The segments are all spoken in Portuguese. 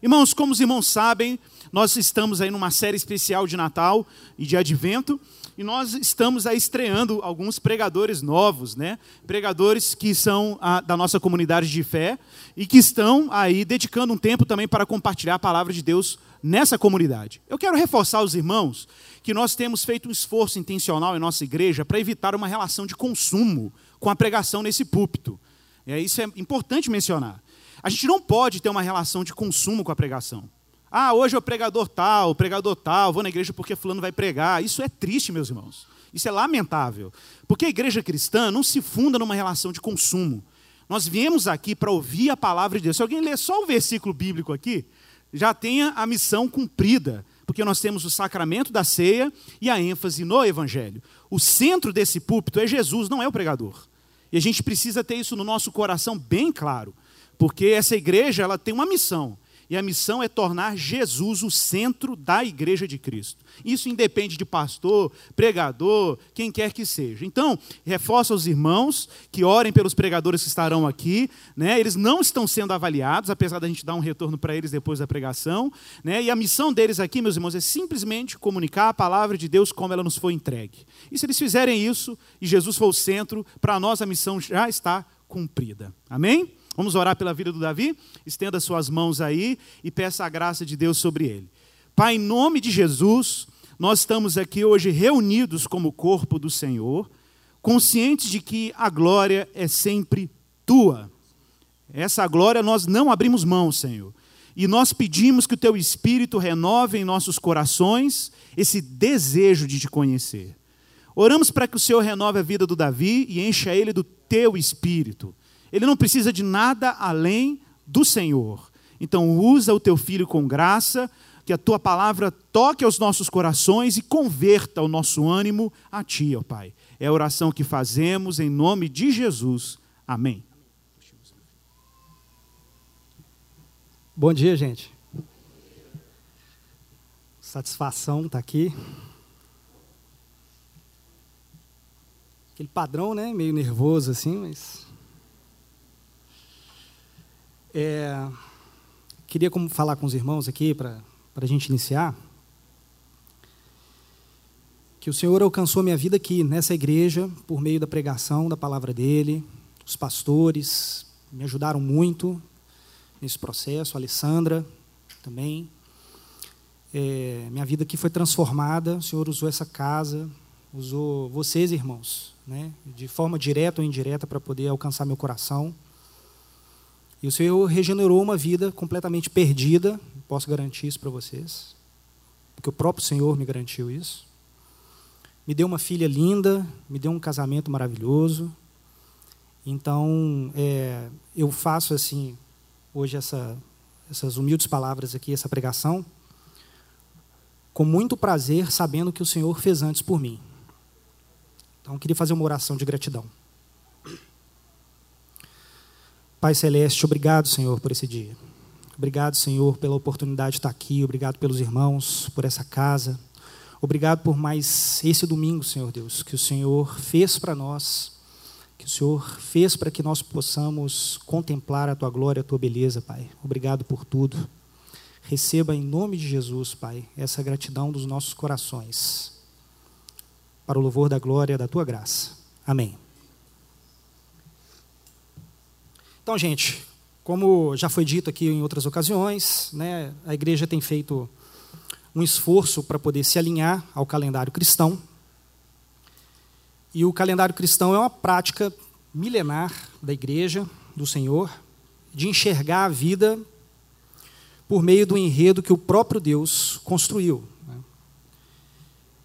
Irmãos, como os irmãos sabem, nós estamos aí numa série especial de Natal e de Advento, e nós estamos aí estreando alguns pregadores novos, né? Pregadores que são a, da nossa comunidade de fé e que estão aí dedicando um tempo também para compartilhar a palavra de Deus nessa comunidade. Eu quero reforçar aos irmãos que nós temos feito um esforço intencional em nossa igreja para evitar uma relação de consumo com a pregação nesse púlpito. É, isso é importante mencionar. A gente não pode ter uma relação de consumo com a pregação. Ah, hoje é o pregador tal, o pregador tal, vou na igreja porque fulano vai pregar. Isso é triste, meus irmãos. Isso é lamentável. Porque a igreja cristã não se funda numa relação de consumo. Nós viemos aqui para ouvir a palavra de Deus. Se alguém ler só o versículo bíblico aqui, já tenha a missão cumprida, porque nós temos o sacramento da ceia e a ênfase no evangelho. O centro desse púlpito é Jesus, não é o pregador. E a gente precisa ter isso no nosso coração bem claro, porque essa igreja ela tem uma missão e a missão é tornar Jesus o centro da igreja de Cristo. Isso independe de pastor, pregador, quem quer que seja. Então, reforça aos irmãos que orem pelos pregadores que estarão aqui. Né? Eles não estão sendo avaliados, apesar da gente dar um retorno para eles depois da pregação. Né? E a missão deles aqui, meus irmãos, é simplesmente comunicar a palavra de Deus como ela nos foi entregue. E se eles fizerem isso, e Jesus for o centro, para nós a missão já está cumprida. Amém? Vamos orar pela vida do Davi? Estenda suas mãos aí e peça a graça de Deus sobre ele. Pai, em nome de Jesus, nós estamos aqui hoje reunidos como corpo do Senhor, conscientes de que a glória é sempre tua. Essa glória nós não abrimos mão, Senhor. E nós pedimos que o teu Espírito renove em nossos corações esse desejo de te conhecer. Oramos para que o Senhor renove a vida do Davi e encha ele do teu Espírito. Ele não precisa de nada além do Senhor. Então, usa o teu filho com graça, que a tua palavra toque aos nossos corações e converta o nosso ânimo a ti, ó Pai. É a oração que fazemos em nome de Jesus. Amém. Bom dia, gente. Satisfação estar tá aqui. Aquele padrão, né? Meio nervoso assim, mas é, queria como falar com os irmãos aqui para a gente iniciar. Que o Senhor alcançou minha vida aqui, nessa igreja, por meio da pregação da palavra dele. Os pastores me ajudaram muito nesse processo, a Alessandra também. É, minha vida aqui foi transformada, o Senhor usou essa casa, usou vocês, irmãos, né, de forma direta ou indireta para poder alcançar meu coração. E o Senhor regenerou uma vida completamente perdida, posso garantir isso para vocês, porque o próprio Senhor me garantiu isso. Me deu uma filha linda, me deu um casamento maravilhoso. Então, é, eu faço assim, hoje, essa, essas humildes palavras aqui, essa pregação, com muito prazer, sabendo que o Senhor fez antes por mim. Então, eu queria fazer uma oração de gratidão. Pai Celeste, obrigado, Senhor, por esse dia. Obrigado, Senhor, pela oportunidade de estar aqui. Obrigado pelos irmãos, por essa casa. Obrigado por mais esse domingo, Senhor Deus, que o Senhor fez para nós, que o Senhor fez para que nós possamos contemplar a tua glória, a tua beleza, Pai. Obrigado por tudo. Receba em nome de Jesus, Pai, essa gratidão dos nossos corações, para o louvor da glória da tua graça. Amém. Então, gente, como já foi dito aqui em outras ocasiões, né, a igreja tem feito um esforço para poder se alinhar ao calendário cristão. E o calendário cristão é uma prática milenar da igreja, do Senhor, de enxergar a vida por meio do enredo que o próprio Deus construiu. Né.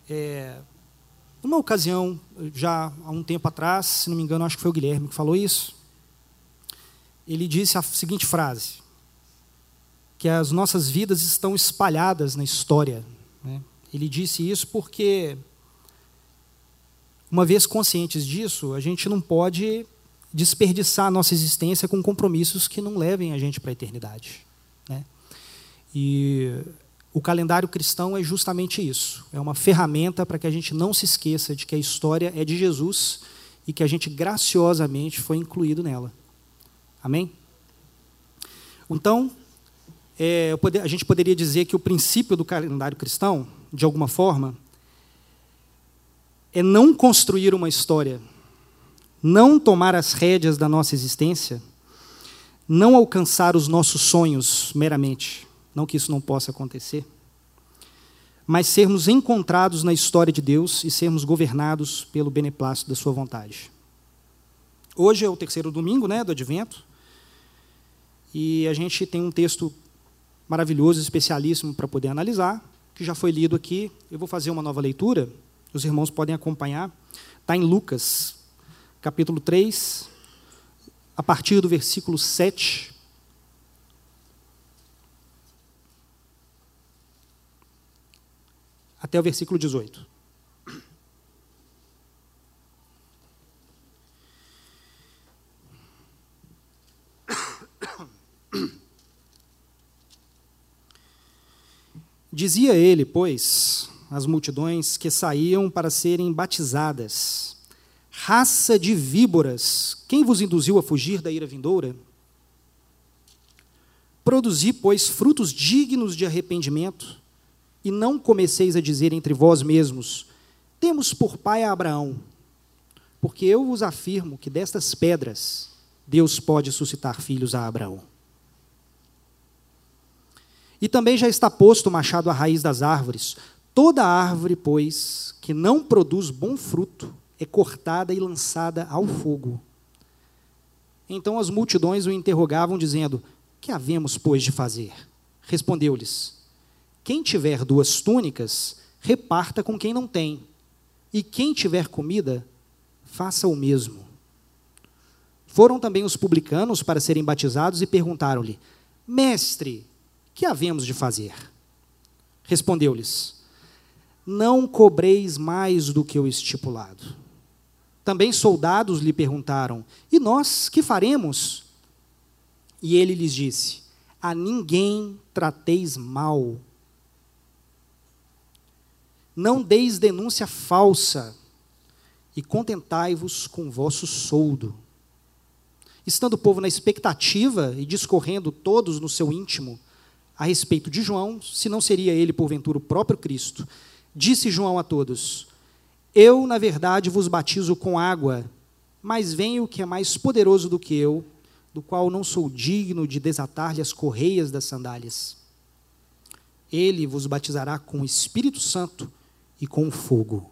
É, numa ocasião, já há um tempo atrás, se não me engano, acho que foi o Guilherme que falou isso, ele disse a seguinte frase: que as nossas vidas estão espalhadas na história. Né? Ele disse isso porque, uma vez conscientes disso, a gente não pode desperdiçar a nossa existência com compromissos que não levem a gente para a eternidade. Né? E o calendário cristão é justamente isso. É uma ferramenta para que a gente não se esqueça de que a história é de Jesus e que a gente graciosamente foi incluído nela. Amém? Então, é, a gente poderia dizer que o princípio do calendário cristão, de alguma forma, é não construir uma história, não tomar as rédeas da nossa existência, não alcançar os nossos sonhos meramente, não que isso não possa acontecer, mas sermos encontrados na história de Deus e sermos governados pelo beneplácito da Sua vontade. Hoje é o terceiro domingo né, do Advento, e a gente tem um texto maravilhoso, especialíssimo para poder analisar, que já foi lido aqui. Eu vou fazer uma nova leitura, os irmãos podem acompanhar. Está em Lucas, capítulo 3, a partir do versículo 7. Até o versículo 18. Dizia ele, pois, às multidões que saíam para serem batizadas: Raça de víboras, quem vos induziu a fugir da ira vindoura? Produzi, pois, frutos dignos de arrependimento, e não comeceis a dizer entre vós mesmos: Temos por pai a Abraão. Porque eu vos afirmo que destas pedras Deus pode suscitar filhos a Abraão. E também já está posto o machado à raiz das árvores. Toda árvore, pois, que não produz bom fruto, é cortada e lançada ao fogo. Então as multidões o interrogavam, dizendo: Que havemos, pois, de fazer? Respondeu-lhes: Quem tiver duas túnicas, reparta com quem não tem, e quem tiver comida, faça o mesmo. Foram também os publicanos para serem batizados e perguntaram-lhe: Mestre, que havemos de fazer? Respondeu-lhes: Não cobreis mais do que o estipulado. Também soldados lhe perguntaram: E nós que faremos? E ele lhes disse: A ninguém trateis mal. Não deis denúncia falsa, e contentai-vos com vosso soldo. Estando o povo na expectativa e discorrendo todos no seu íntimo a respeito de João, se não seria ele, porventura, o próprio Cristo. Disse João a todos: Eu, na verdade, vos batizo com água, mas vem o que é mais poderoso do que eu, do qual não sou digno de desatar-lhe as correias das sandálias. Ele vos batizará com o Espírito Santo e com fogo.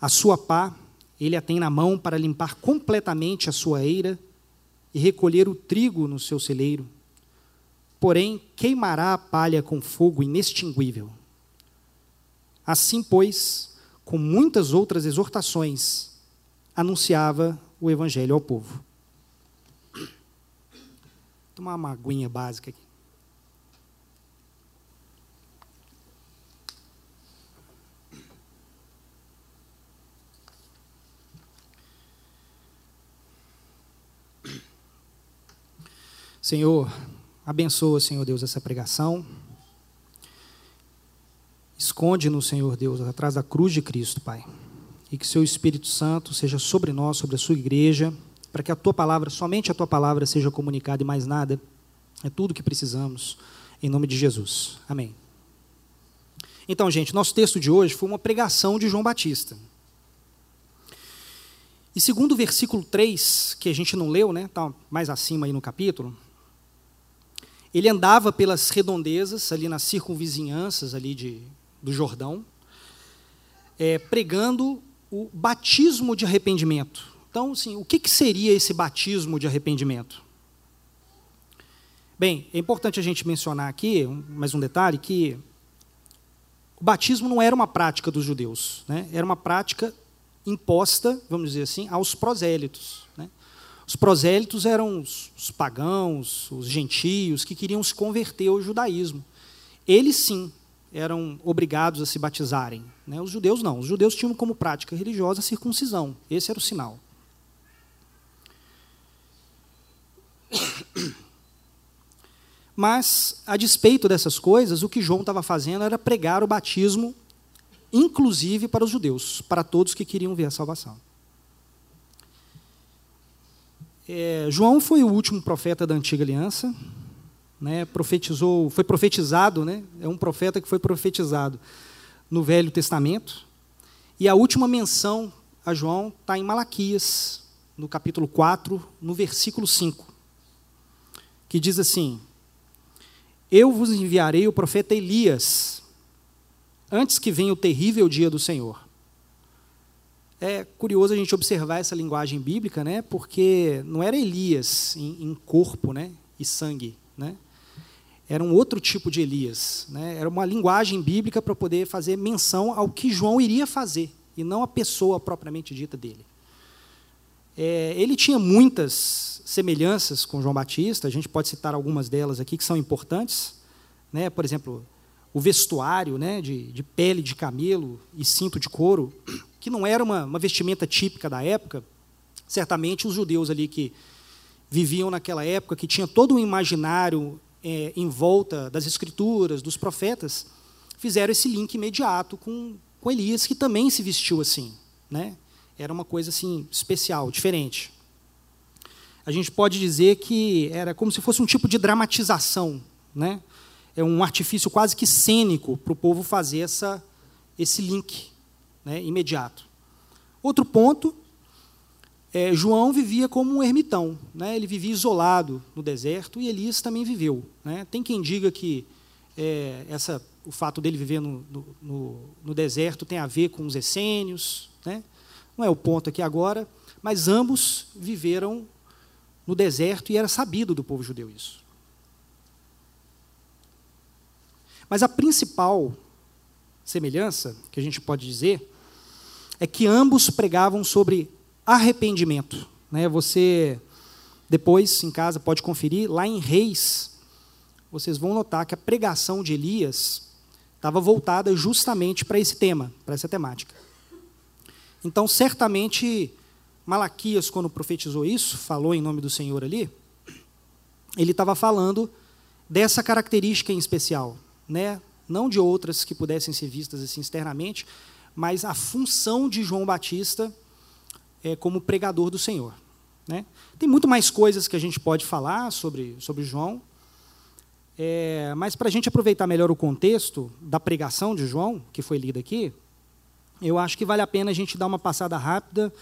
A sua pá, ele a tem na mão para limpar completamente a sua eira e recolher o trigo no seu celeiro porém queimará a palha com fogo inextinguível. Assim, pois, com muitas outras exortações, anunciava o evangelho ao povo. Vou tomar uma aguinha básica aqui. Senhor, Abençoa, Senhor Deus, essa pregação. Esconde-nos, Senhor Deus, atrás da cruz de Cristo, Pai. E que seu Espírito Santo seja sobre nós, sobre a sua igreja, para que a tua palavra, somente a tua palavra, seja comunicada e mais nada. É tudo que precisamos. Em nome de Jesus. Amém. Então, gente, nosso texto de hoje foi uma pregação de João Batista. E segundo o versículo 3, que a gente não leu, né? Está mais acima aí no capítulo ele andava pelas redondezas, ali nas circunvizinhanças ali de, do Jordão, é, pregando o batismo de arrependimento. Então, assim, o que, que seria esse batismo de arrependimento? Bem, é importante a gente mencionar aqui, mais um detalhe, que o batismo não era uma prática dos judeus, né? era uma prática imposta, vamos dizer assim, aos prosélitos. Né? Os prosélitos eram os, os pagãos, os gentios, que queriam se converter ao judaísmo. Eles sim eram obrigados a se batizarem. Né? Os judeus não. Os judeus tinham como prática religiosa a circuncisão. Esse era o sinal. Mas, a despeito dessas coisas, o que João estava fazendo era pregar o batismo, inclusive para os judeus, para todos que queriam ver a salvação. É, João foi o último profeta da antiga aliança. né, profetizou, foi profetizado, né, é um profeta que foi profetizado no Velho Testamento. E a última menção a João está em Malaquias, no capítulo 4, no versículo 5, que diz assim: Eu vos enviarei o profeta Elias, antes que venha o terrível dia do Senhor. É curioso a gente observar essa linguagem bíblica, né? Porque não era Elias em, em corpo, né? E sangue, né? Era um outro tipo de Elias, né? Era uma linguagem bíblica para poder fazer menção ao que João iria fazer e não a pessoa propriamente dita dele. É, ele tinha muitas semelhanças com João Batista. A gente pode citar algumas delas aqui que são importantes, né? Por exemplo, o vestuário, né? De, de pele de camelo e cinto de couro que não era uma, uma vestimenta típica da época, certamente os judeus ali que viviam naquela época, que tinha todo um imaginário é, em volta das escrituras, dos profetas, fizeram esse link imediato com, com Elias, que também se vestiu assim. Né? Era uma coisa assim especial, diferente. A gente pode dizer que era como se fosse um tipo de dramatização, né? É um artifício quase que cênico para o povo fazer essa, esse link né, imediato. Outro ponto, é, João vivia como um ermitão, né, ele vivia isolado no deserto e Elias também viveu. Né. Tem quem diga que é, essa, o fato dele viver no, no, no, deserto tem a ver com os essênios, né, não é o ponto aqui agora, mas ambos viveram no deserto e era sabido do povo judeu isso. Mas a principal semelhança que a gente pode dizer é que ambos pregavam sobre arrependimento. Né? Você, depois, em casa, pode conferir, lá em Reis, vocês vão notar que a pregação de Elias estava voltada justamente para esse tema, para essa temática. Então, certamente, Malaquias, quando profetizou isso, falou em nome do Senhor ali, ele estava falando dessa característica em especial, né? não de outras que pudessem ser vistas assim externamente, mas a função de João Batista é, como pregador do Senhor. Né? Tem muito mais coisas que a gente pode falar sobre, sobre João, é, mas para a gente aproveitar melhor o contexto da pregação de João, que foi lida aqui, eu acho que vale a pena a gente dar uma passada rápida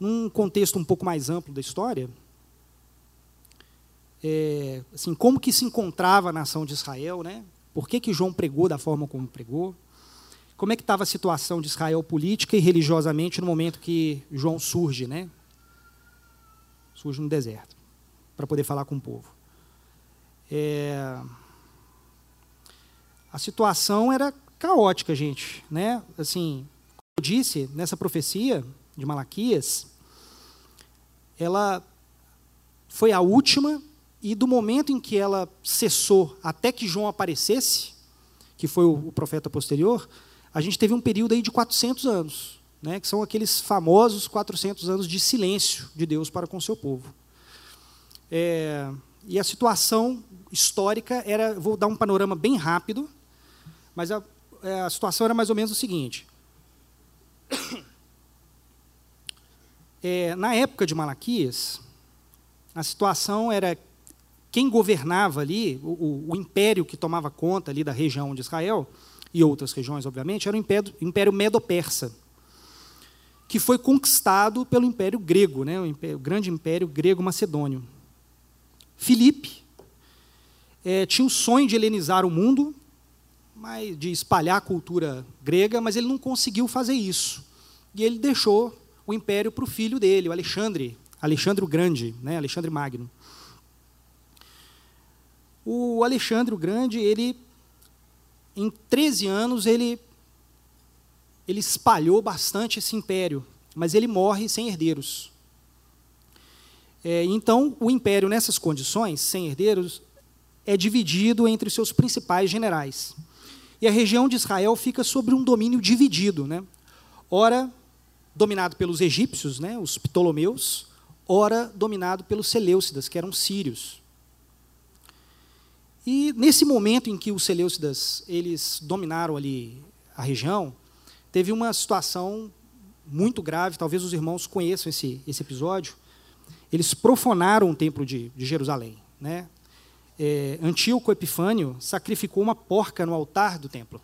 num contexto um pouco mais amplo da história. É, assim, como que se encontrava a nação de Israel, né? Por que, que João pregou da forma como pregou, como é que estava a situação de Israel política e religiosamente no momento que João surge, né? Surge no deserto, para poder falar com o povo. É... A situação era caótica, gente, né? Assim, como eu disse, nessa profecia de Malaquias, ela foi a última e do momento em que ela cessou até que João aparecesse, que foi o profeta posterior, a gente teve um período aí de 400 anos, né, que são aqueles famosos 400 anos de silêncio de Deus para com o seu povo. É, e a situação histórica era, vou dar um panorama bem rápido, mas a, é, a situação era mais ou menos o seguinte. É, na época de Malaquias, a situação era quem governava ali, o, o, império que tomava conta ali da região de Israel, e outras regiões, obviamente, era o Império, Império Medo-Persa, que foi conquistado pelo Império Grego, né, o, império, o grande Império Grego-Macedônio. Filipe é, tinha o sonho de helenizar o mundo, mas, de espalhar a cultura grega, mas ele não conseguiu fazer isso. E ele deixou o império para o filho dele, o Alexandre, Alexandre o Grande, né, Alexandre Magno. O Alexandre o Grande, ele em 13 anos, ele, ele espalhou bastante esse império, mas ele morre sem herdeiros. É, então, o império, nessas condições, sem herdeiros, é dividido entre seus principais generais. E a região de Israel fica sobre um domínio dividido. Né? Ora, dominado pelos egípcios, né, os Ptolomeus, ora, dominado pelos Seleucidas, que eram sírios. E nesse momento em que os Seleucidas eles dominaram ali a região, teve uma situação muito grave, talvez os irmãos conheçam esse, esse episódio. Eles profanaram o templo de, de Jerusalém. Né? é, Antíoco Epifânio sacrificou uma porca no altar do templo.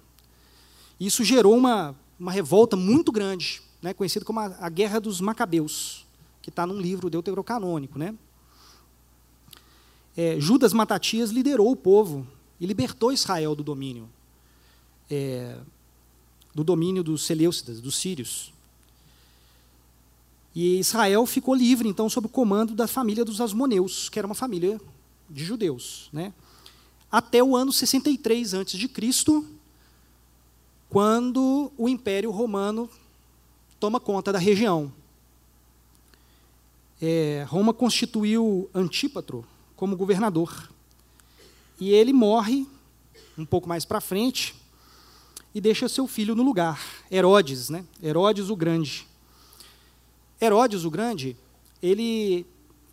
Isso gerou uma, uma revolta muito grande, né, conhecida como a, a Guerra dos Macabeus, que está num livro deuterocanônico. Né? É, Judas Matatias liderou o povo e libertou Israel do domínio, é, do domínio dos Seleucidas, dos sírios. E Israel ficou livre, então, sob o comando da família dos Asmoneus, que era uma família de judeus. Né? Até o ano 63 a.C., quando o Império Romano toma conta da região. É, Roma constituiu Antípatro como governador. E ele morre um pouco mais para frente e deixa seu filho no lugar, Herodes, né? Herodes o Grande. Herodes o Grande, ele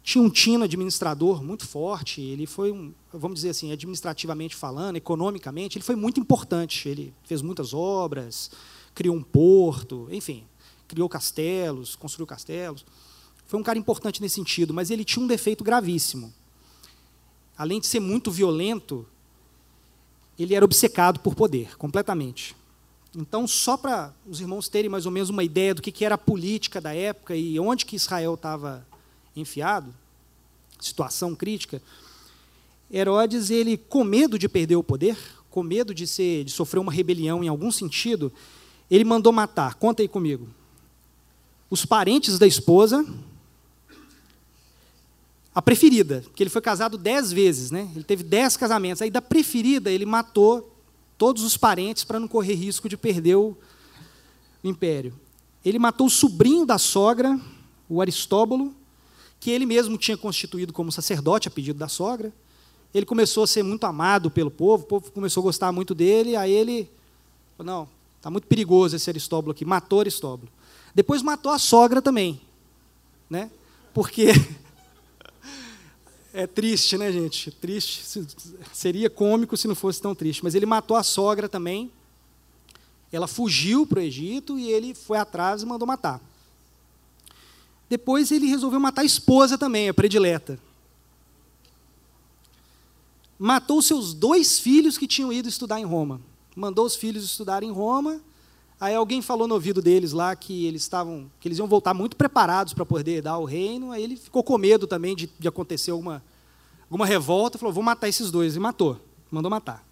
tinha um tino administrador muito forte, ele foi um, vamos dizer assim, administrativamente falando, economicamente, ele foi muito importante. Ele fez muitas obras, criou um porto, enfim, criou castelos, construiu castelos. Foi um cara importante nesse sentido, mas ele tinha um defeito gravíssimo. Além de ser muito violento, ele era obcecado por poder, completamente. Então, só para os irmãos terem mais ou menos uma ideia do que era a política da época e onde que Israel estava enfiado, situação crítica, Herodes, ele com medo de perder o poder, com medo de, ser, de sofrer uma rebelião em algum sentido, ele mandou matar, conta aí comigo, os parentes da esposa, a preferida, que ele foi casado dez vezes, né? ele teve dez casamentos, aí da preferida ele matou todos os parentes para não correr risco de perder o império. Ele matou o sobrinho da sogra, o Aristóbulo, que ele mesmo tinha constituído como sacerdote a pedido da sogra. Ele começou a ser muito amado pelo povo, o povo começou a gostar muito dele, aí ele falou, não, está muito perigoso esse Aristóbulo aqui, matou Aristóbulo. Depois matou a sogra também, né? porque é triste, né, gente? Triste. Seria cômico se não fosse tão triste. Mas ele matou a sogra também. Ela fugiu para o Egito e ele foi atrás e mandou matar. Depois ele resolveu matar a esposa também, a predileta. Matou seus dois filhos que tinham ido estudar em Roma. Mandou os filhos estudar em Roma. Aí alguém falou no ouvido deles lá que eles estavam, que eles iam voltar muito preparados para poder dar o reino. Aí ele ficou com medo também de, de acontecer alguma alguma revolta, falou: vou matar esses dois. E matou, mandou matar.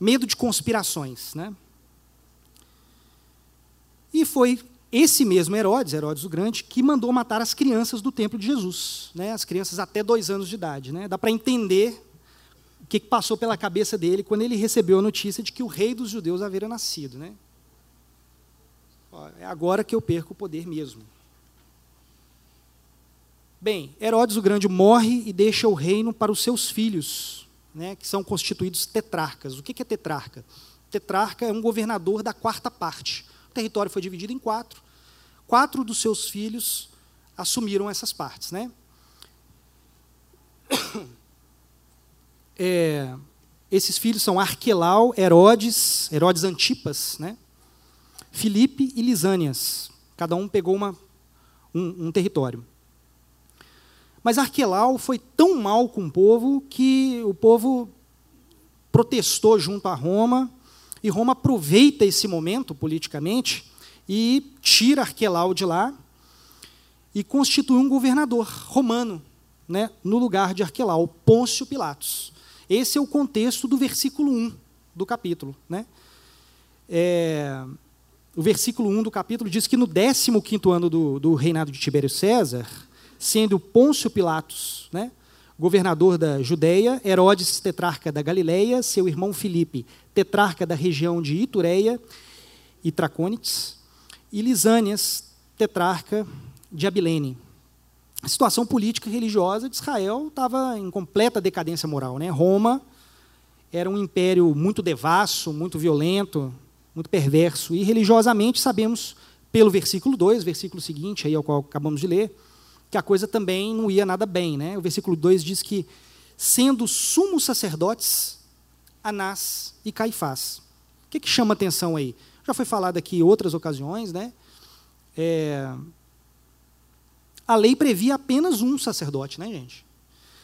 Medo de conspirações. Né? E foi esse mesmo Herodes, Herodes o Grande, que mandou matar as crianças do templo de Jesus, né? as crianças até dois anos de idade. Né? Dá para entender o que passou pela cabeça dele quando ele recebeu a notícia de que o rei dos judeus havia nascido. Né? É agora que eu perco o poder mesmo. Bem, Herodes o Grande morre e deixa o reino para os seus filhos, né, que são constituídos tetrarcas. O que é tetrarca? Tetrarca é um governador da quarta parte. O território foi dividido em quatro. Quatro dos seus filhos assumiram essas partes. Né? É, esses filhos são Arquelau, Herodes, Herodes Antipas, né? Filipe e Lisânias. Cada um pegou uma, um, um território. Mas Arquelau foi tão mal com o povo que o povo protestou junto a Roma, e Roma aproveita esse momento politicamente e tira Arquelau de lá e constitui um governador romano né, no lugar de Arquelau, Pôncio Pilatos. Esse é o contexto do versículo 1 do capítulo. Né? É, o versículo 1 do capítulo diz que no 15 ano do, do reinado de Tibério César, sendo Pôncio Pilatos, né, governador da Judéia, Herodes, tetrarca da Galileia, seu irmão Filipe, tetrarca da região de Itureia e Tracônites, e Lisânias, tetrarca de Abilene. A situação política e religiosa de Israel estava em completa decadência moral. Né? Roma era um império muito devasso, muito violento, muito perverso. E religiosamente, sabemos, pelo versículo 2, versículo seguinte, aí ao qual acabamos de ler, que a coisa também não ia nada bem. Né? O versículo 2 diz que, sendo sumos sacerdotes, Anás e Caifás. O que, que chama atenção aí? Já foi falado aqui em outras ocasiões, né? É, a lei previa apenas um sacerdote, né, gente?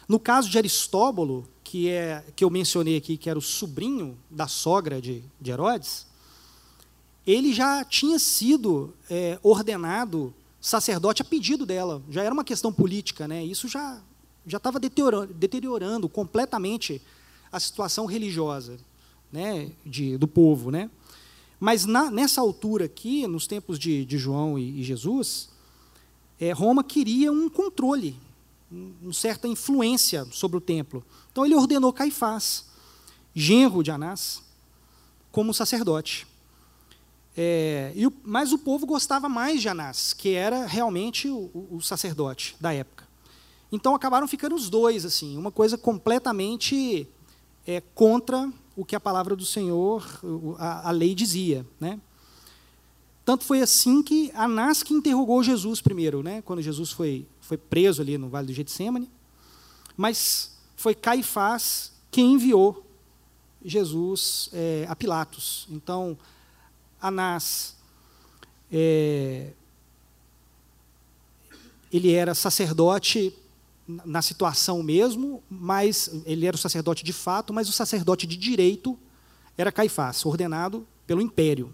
No caso de Aristóbulo, que é que eu mencionei aqui, que era o sobrinho da sogra de, de Herodes, ele já tinha sido é, ordenado sacerdote a pedido dela. Já era uma questão política, né? Isso já já estava deteriorando, deteriorando, completamente a situação religiosa, né, de, do povo, né? Mas na, nessa altura aqui, nos tempos de, de João e, e Jesus, é, Roma queria um controle, um, uma certa influência sobre o templo. Então ele ordenou Caifás, genro de Anás, como sacerdote. É, e mas o povo gostava mais de Anás, que era realmente o, o, sacerdote da época. Então acabaram ficando os dois, assim, uma coisa completamente é, contra o que a palavra do Senhor, a, a lei dizia. Né? Tanto foi assim que Anás que interrogou Jesus primeiro, né? quando Jesus foi, foi preso ali no Vale do Getsemane, mas foi Caifás quem enviou Jesus é, a Pilatos. Então, Anás, é, ele era sacerdote na situação mesmo, mas ele era o sacerdote de fato, mas o sacerdote de direito era Caifás, ordenado pelo império.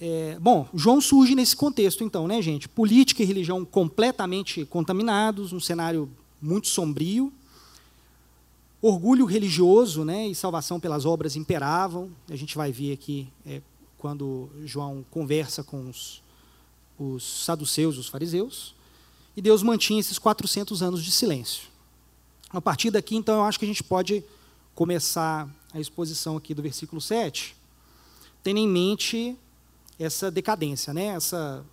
É, bom, João surge nesse contexto, então, né, gente? Política e religião completamente contaminados, um cenário muito sombrio. Orgulho religioso né, e salvação pelas obras imperavam. A gente vai ver aqui é, quando João conversa com os, os saduceus, os fariseus, e Deus mantinha esses 400 anos de silêncio. A partir daqui, então, eu acho que a gente pode começar a exposição aqui do versículo 7, tendo em mente essa decadência, né? essa,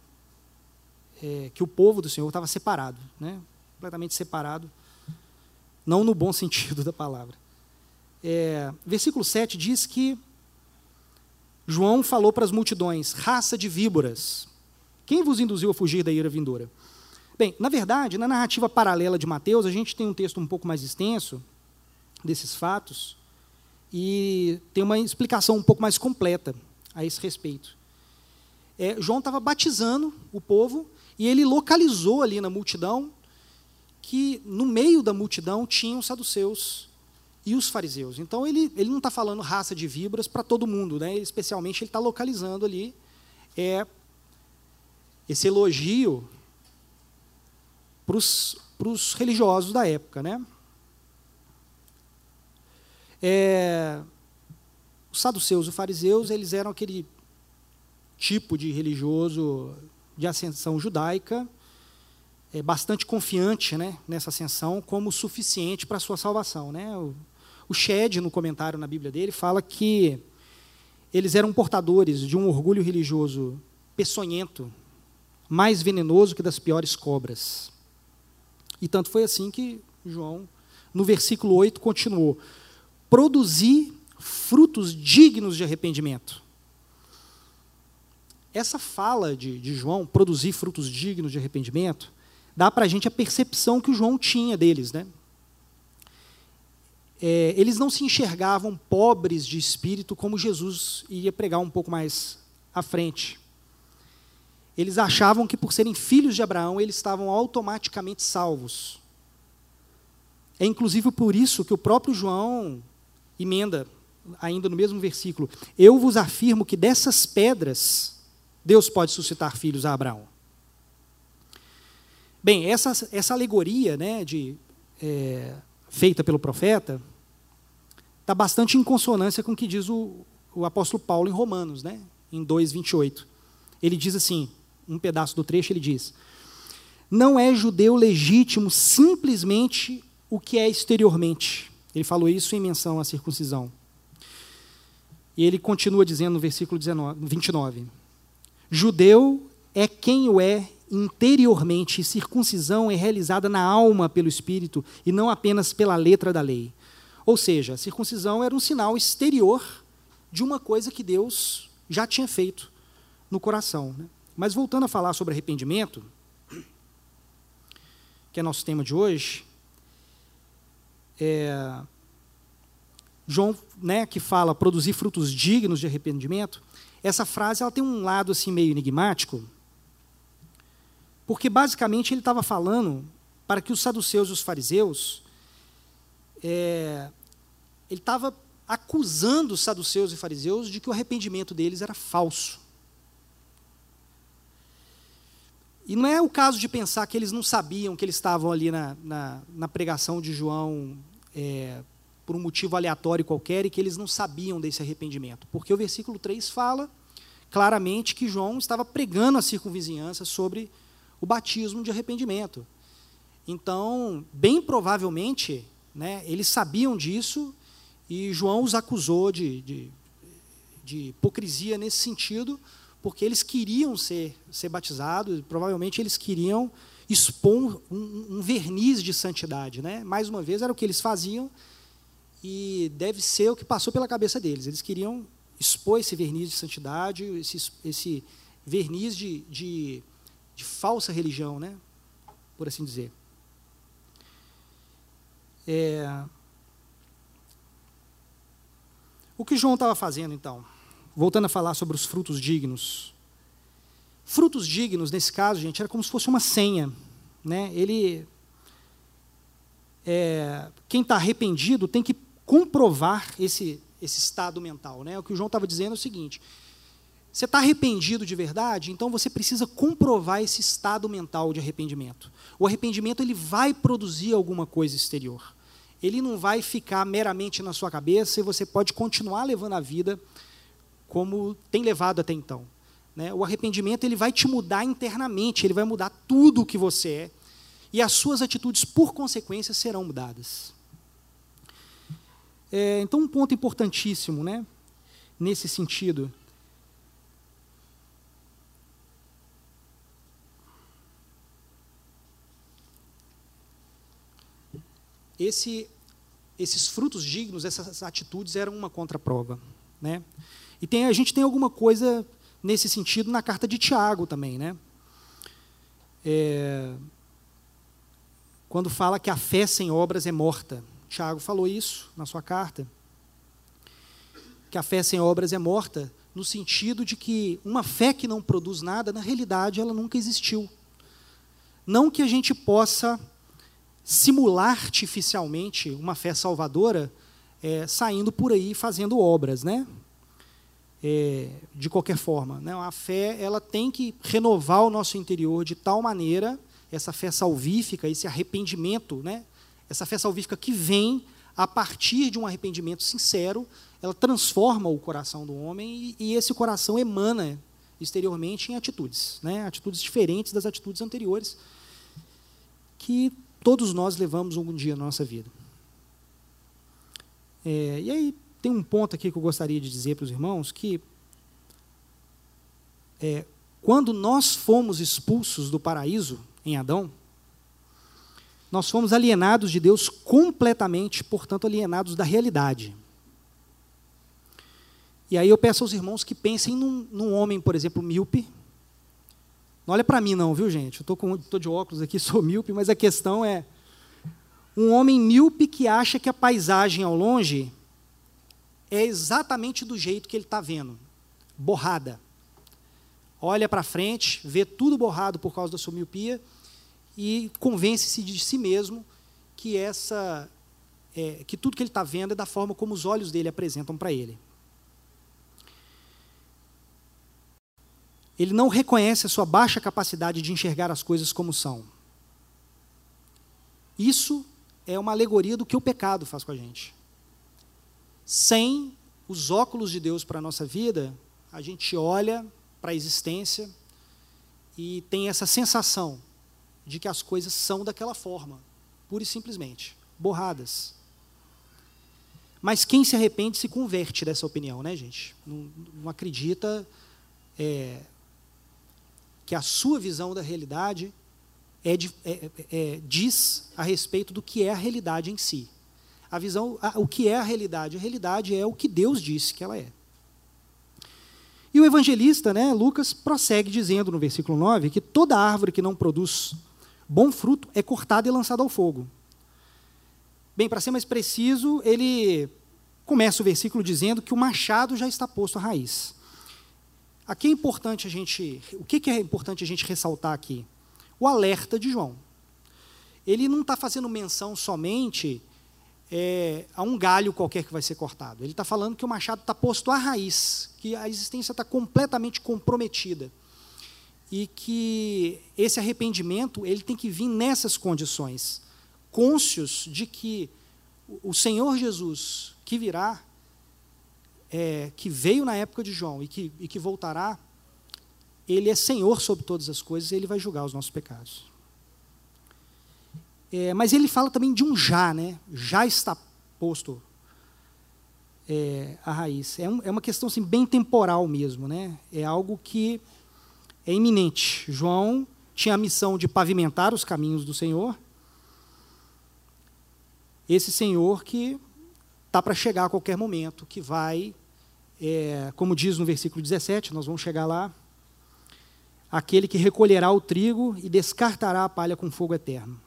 é, que o povo do Senhor estava separado, né? completamente separado, não no bom sentido da palavra. É, versículo 7 diz que João falou para as multidões: raça de víboras, quem vos induziu a fugir da ira vindoura? Bem, na verdade, na narrativa paralela de Mateus, a gente tem um texto um pouco mais extenso desses fatos e tem uma explicação um pouco mais completa a esse respeito. É, João estava batizando o povo e ele localizou ali na multidão que no meio da multidão tinham os saduceus e os fariseus. Então ele, ele não está falando raça de víboras para todo mundo, né? especialmente ele está localizando ali é, esse elogio para os religiosos da época. Né? É, os saduceus e os fariseus eles eram aquele tipo de religioso de ascensão judaica, é, bastante confiante né, nessa ascensão como suficiente para a sua salvação. Né? O, o Shed, no comentário na Bíblia dele, fala que eles eram portadores de um orgulho religioso peçonhento, mais venenoso que das piores cobras. E tanto foi assim que João, no versículo 8, continuou: produzir frutos dignos de arrependimento. Essa fala de, de João, produzir frutos dignos de arrependimento, dá para a gente a percepção que o João tinha deles. Né? É, eles não se enxergavam pobres de espírito como Jesus iria pregar um pouco mais à frente eles achavam que por serem filhos de Abraão, eles estavam automaticamente salvos. É inclusive por isso que o próprio João emenda, ainda no mesmo versículo: Eu vos afirmo que dessas pedras Deus pode suscitar filhos a Abraão. Bem, essa, essa alegoria né, de, é, feita pelo profeta está bastante em consonância com o que diz o, o apóstolo Paulo em Romanos, né, em 2,28. Ele diz assim: um pedaço do trecho, ele diz: Não é judeu legítimo simplesmente o que é exteriormente. Ele falou isso em menção à circuncisão. E ele continua dizendo no versículo 19, 29: Judeu é quem o é interiormente, circuncisão é realizada na alma pelo Espírito e não apenas pela letra da lei. Ou seja, a circuncisão era um sinal exterior de uma coisa que Deus já tinha feito no coração. Né? Mas voltando a falar sobre arrependimento, que é nosso tema de hoje, é, João, né, que fala produzir frutos dignos de arrependimento, essa frase ela tem um lado assim meio enigmático, porque basicamente ele estava falando para que os saduceus e os fariseus, é, ele estava acusando os saduceus e fariseus de que o arrependimento deles era falso. E não é o caso de pensar que eles não sabiam que eles estavam ali na, na, na pregação de João é, por um motivo aleatório qualquer e que eles não sabiam desse arrependimento. Porque o versículo 3 fala claramente que João estava pregando a circunvizinhança sobre o batismo de arrependimento. Então, bem provavelmente, né, eles sabiam disso e João os acusou de, de, de hipocrisia nesse sentido, porque eles queriam ser, ser batizados, provavelmente eles queriam expor um, um, verniz de santidade. Né? Mais uma vez, era o que eles faziam e deve ser o que passou pela cabeça deles. Eles queriam expor esse verniz de santidade, esse, esse verniz de, de, de falsa religião, né? por assim dizer. É... O que João estava fazendo, então? Voltando a falar sobre os frutos dignos. Frutos dignos, nesse caso, gente, era como se fosse uma senha. Né? Ele, é, quem está arrependido tem que comprovar esse, esse estado mental. Né? O que o João estava dizendo é o seguinte: você está arrependido de verdade, então você precisa comprovar esse estado mental de arrependimento. O arrependimento ele vai produzir alguma coisa exterior. Ele não vai ficar meramente na sua cabeça e você pode continuar levando a vida como tem levado até então. Né? O arrependimento ele vai te mudar internamente, ele vai mudar tudo o que você é e as suas atitudes, por consequência, serão mudadas. É, então, um ponto importantíssimo né, nesse sentido. Esse, esses frutos dignos, essas atitudes eram uma contraprova. Né? E tem, a gente tem alguma coisa nesse sentido na carta de Tiago também. Né? É, quando fala que a fé sem obras é morta. Tiago falou isso na sua carta. Que a fé sem obras é morta, no sentido de que uma fé que não produz nada, na realidade, ela nunca existiu. Não que a gente possa simular artificialmente uma fé salvadora é, saindo por aí fazendo obras, né? É, de qualquer forma, né? A fé ela tem que renovar o nosso interior de tal maneira essa fé salvífica, esse arrependimento, né? essa fé salvífica que vem a partir de um arrependimento sincero, ela transforma o coração do homem e, e esse coração emana exteriormente em atitudes, né? atitudes diferentes das atitudes anteriores que todos nós levamos algum dia na nossa vida. É, e aí tem um ponto aqui que eu gostaria de dizer para os irmãos que é, quando nós fomos expulsos do paraíso em Adão, nós fomos alienados de Deus completamente, portanto, alienados da realidade. E aí eu peço aos irmãos que pensem num, num homem, por exemplo, míope. Não olha para mim, não, viu, gente? Eu estou de óculos aqui, sou míope, mas a questão é: um homem míope que acha que a paisagem ao longe é exatamente do jeito que ele está vendo borrada. Olha para frente, vê tudo borrado por causa da sua miopia e convence-se de si mesmo que essa é, que tudo que ele está vendo é da forma como os olhos dele apresentam para ele. Ele não reconhece a sua baixa capacidade de enxergar as coisas como são. Isso é uma alegoria do que o pecado faz com a gente. Sem os óculos de Deus para a nossa vida, a gente olha para a existência e tem essa sensação de que as coisas são daquela forma, pura e simplesmente, borradas. Mas quem se arrepende se converte dessa opinião, né, gente? Não, não acredita é, que a sua visão da realidade é, de, é, é, é, diz a respeito do que é a realidade em si. A visão, a, o que é a realidade? A realidade é o que Deus disse que ela é. E o evangelista, né, Lucas, prossegue dizendo no versículo 9 que toda árvore que não produz bom fruto é cortado e lançado ao fogo. Bem, para ser mais preciso, ele começa o versículo dizendo que o machado já está posto à raiz. Aqui é importante a gente, o que é importante a gente ressaltar aqui? O alerta de João. ele não está fazendo menção somente é, a um galho qualquer que vai ser cortado. Ele está falando que o machado está posto à raiz, que a existência está completamente comprometida e que esse arrependimento ele tem que vir nessas condições, cônscios de que o Senhor Jesus que virá, é, que veio na época de João e que, e que voltará, ele é Senhor sobre todas as coisas e ele vai julgar os nossos pecados. É, mas ele fala também de um já, né? Já está posto é, a raiz. É, um, é uma questão assim, bem temporal mesmo, né? É algo que é iminente. João tinha a missão de pavimentar os caminhos do Senhor. Esse Senhor que está para chegar a qualquer momento, que vai, é, como diz no versículo 17, nós vamos chegar lá, aquele que recolherá o trigo e descartará a palha com fogo eterno.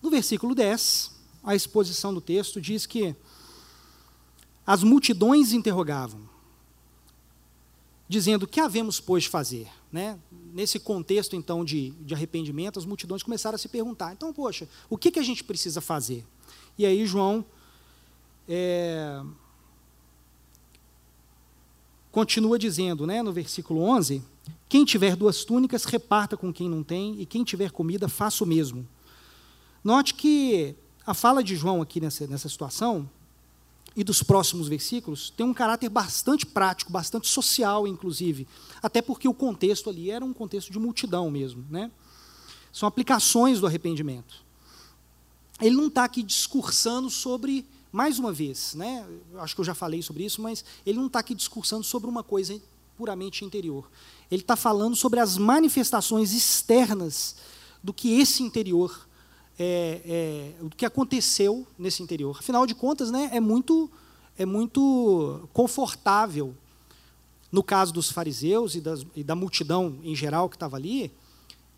No versículo 10, a exposição do texto diz que as multidões interrogavam, dizendo: Que havemos, pois, fazer? Né? Nesse contexto, então, de, de arrependimento, as multidões começaram a se perguntar: então, poxa, o que, que a gente precisa fazer? E aí, João é, continua dizendo, né, no versículo 11: Quem tiver duas túnicas, reparta com quem não tem, e quem tiver comida, faça o mesmo. Note que a fala de João aqui nessa, nessa situação e dos próximos versículos tem um caráter bastante prático, bastante social, inclusive, até porque o contexto ali era um contexto de multidão mesmo, né? São aplicações do arrependimento. Ele não está aqui discursando sobre, mais uma vez, né? Acho que eu já falei sobre isso, mas ele não está aqui discursando sobre uma coisa puramente interior. Ele está falando sobre as manifestações externas do que esse interior é, é, o que aconteceu nesse interior. Afinal de contas, né, é muito é muito confortável no caso dos fariseus e, das, e da multidão em geral que estava ali,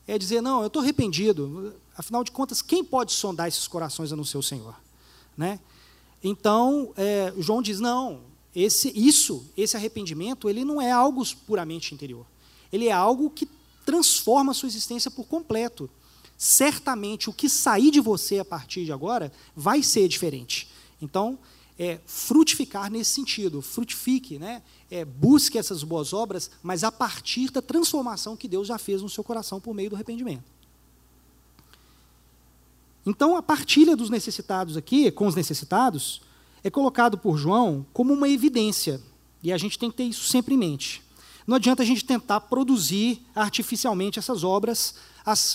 é dizer não, eu estou arrependido. Afinal de contas, quem pode sondar esses corações a não ser o Senhor, né? Então é, João diz não, esse isso, esse arrependimento, ele não é algo puramente interior. Ele é algo que transforma a sua existência por completo certamente o que sair de você a partir de agora vai ser diferente. Então, é, frutificar nesse sentido, frutifique, né? É, busque essas boas obras, mas a partir da transformação que Deus já fez no seu coração por meio do arrependimento. Então, a partilha dos necessitados aqui, com os necessitados, é colocado por João como uma evidência, e a gente tem que ter isso sempre em mente. Não adianta a gente tentar produzir artificialmente essas obras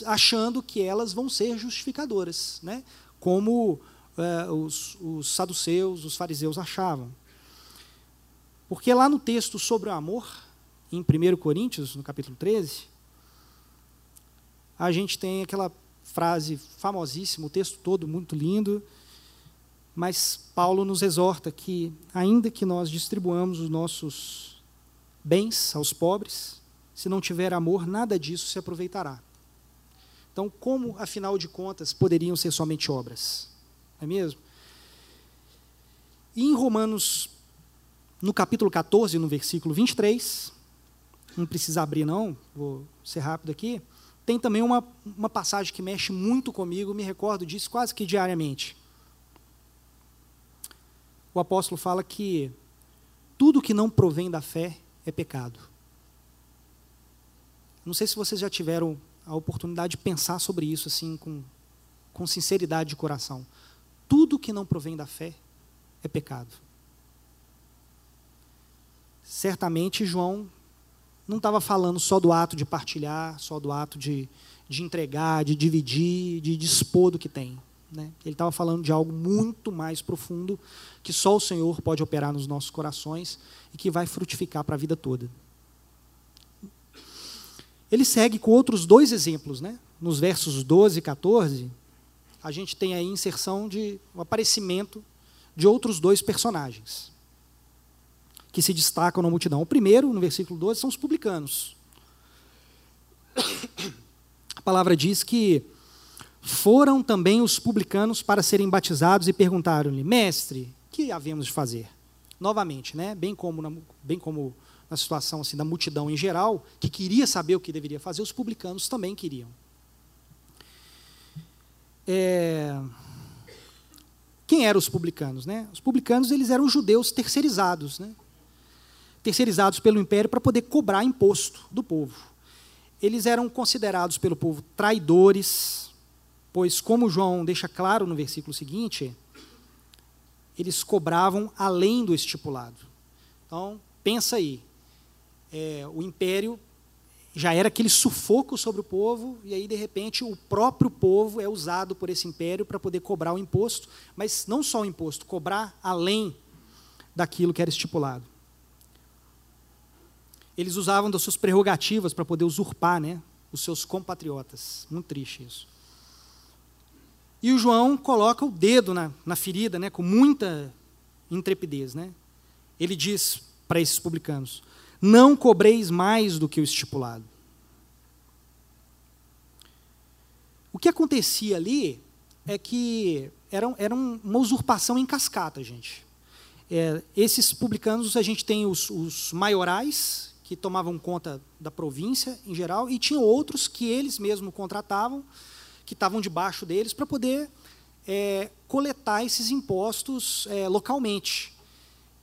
achando que elas vão ser justificadoras, né? como é, os, os saduceus, os fariseus achavam. Porque lá no texto sobre o amor, em 1 Coríntios, no capítulo 13, a gente tem aquela frase famosíssima, o texto todo muito lindo, mas Paulo nos exorta que, ainda que nós distribuamos os nossos bens aos pobres, se não tiver amor, nada disso se aproveitará. Então, como, afinal de contas, poderiam ser somente obras? Não é mesmo? E em Romanos, no capítulo 14, no versículo 23, não precisa abrir não, vou ser rápido aqui, tem também uma, uma passagem que mexe muito comigo, me recordo disso quase que diariamente. O apóstolo fala que tudo que não provém da fé é pecado. Não sei se vocês já tiveram a oportunidade de pensar sobre isso assim com, com sinceridade de coração. Tudo que não provém da fé é pecado. Certamente João não estava falando só do ato de partilhar, só do ato de, de entregar, de dividir, de dispor do que tem. Né? Ele estava falando de algo muito mais profundo que só o Senhor pode operar nos nossos corações e que vai frutificar para a vida toda. Ele segue com outros dois exemplos, né? Nos versos 12 e 14, a gente tem aí inserção de o um aparecimento de outros dois personagens que se destacam na multidão. O primeiro, no versículo 12, são os publicanos. A palavra diz que foram também os publicanos para serem batizados e perguntaram-lhe: Mestre, que havemos de fazer? Novamente, né? bem como, bem como na situação assim da multidão em geral, que queria saber o que deveria fazer, os publicanos também queriam. é, quem eram os publicanos? Né? Os publicanos eles eram judeus terceirizados, né? Terceirizados pelo império para poder cobrar imposto do povo. Eles eram considerados pelo povo traidores, pois, como João deixa claro no versículo seguinte, eles cobravam além do estipulado. Então, pensa aí, é, o império já era aquele sufoco sobre o povo, e aí, de repente, o próprio povo é usado por esse império para poder cobrar o imposto, mas não só o imposto, cobrar além daquilo que era estipulado. Eles usavam das suas prerrogativas para poder usurpar né, os seus compatriotas. Muito triste isso. E o João coloca o dedo na, na ferida né, com muita intrepidez. Né? Ele diz para esses publicanos: não cobreis mais do que o estipulado. O que acontecia ali é que era, era uma usurpação em cascata, gente. É, esses publicanos, a gente tem os, os maiorais, que tomavam conta da província em geral, e tinha outros que eles mesmos contratavam, que estavam debaixo deles, para poder é, coletar esses impostos é, localmente.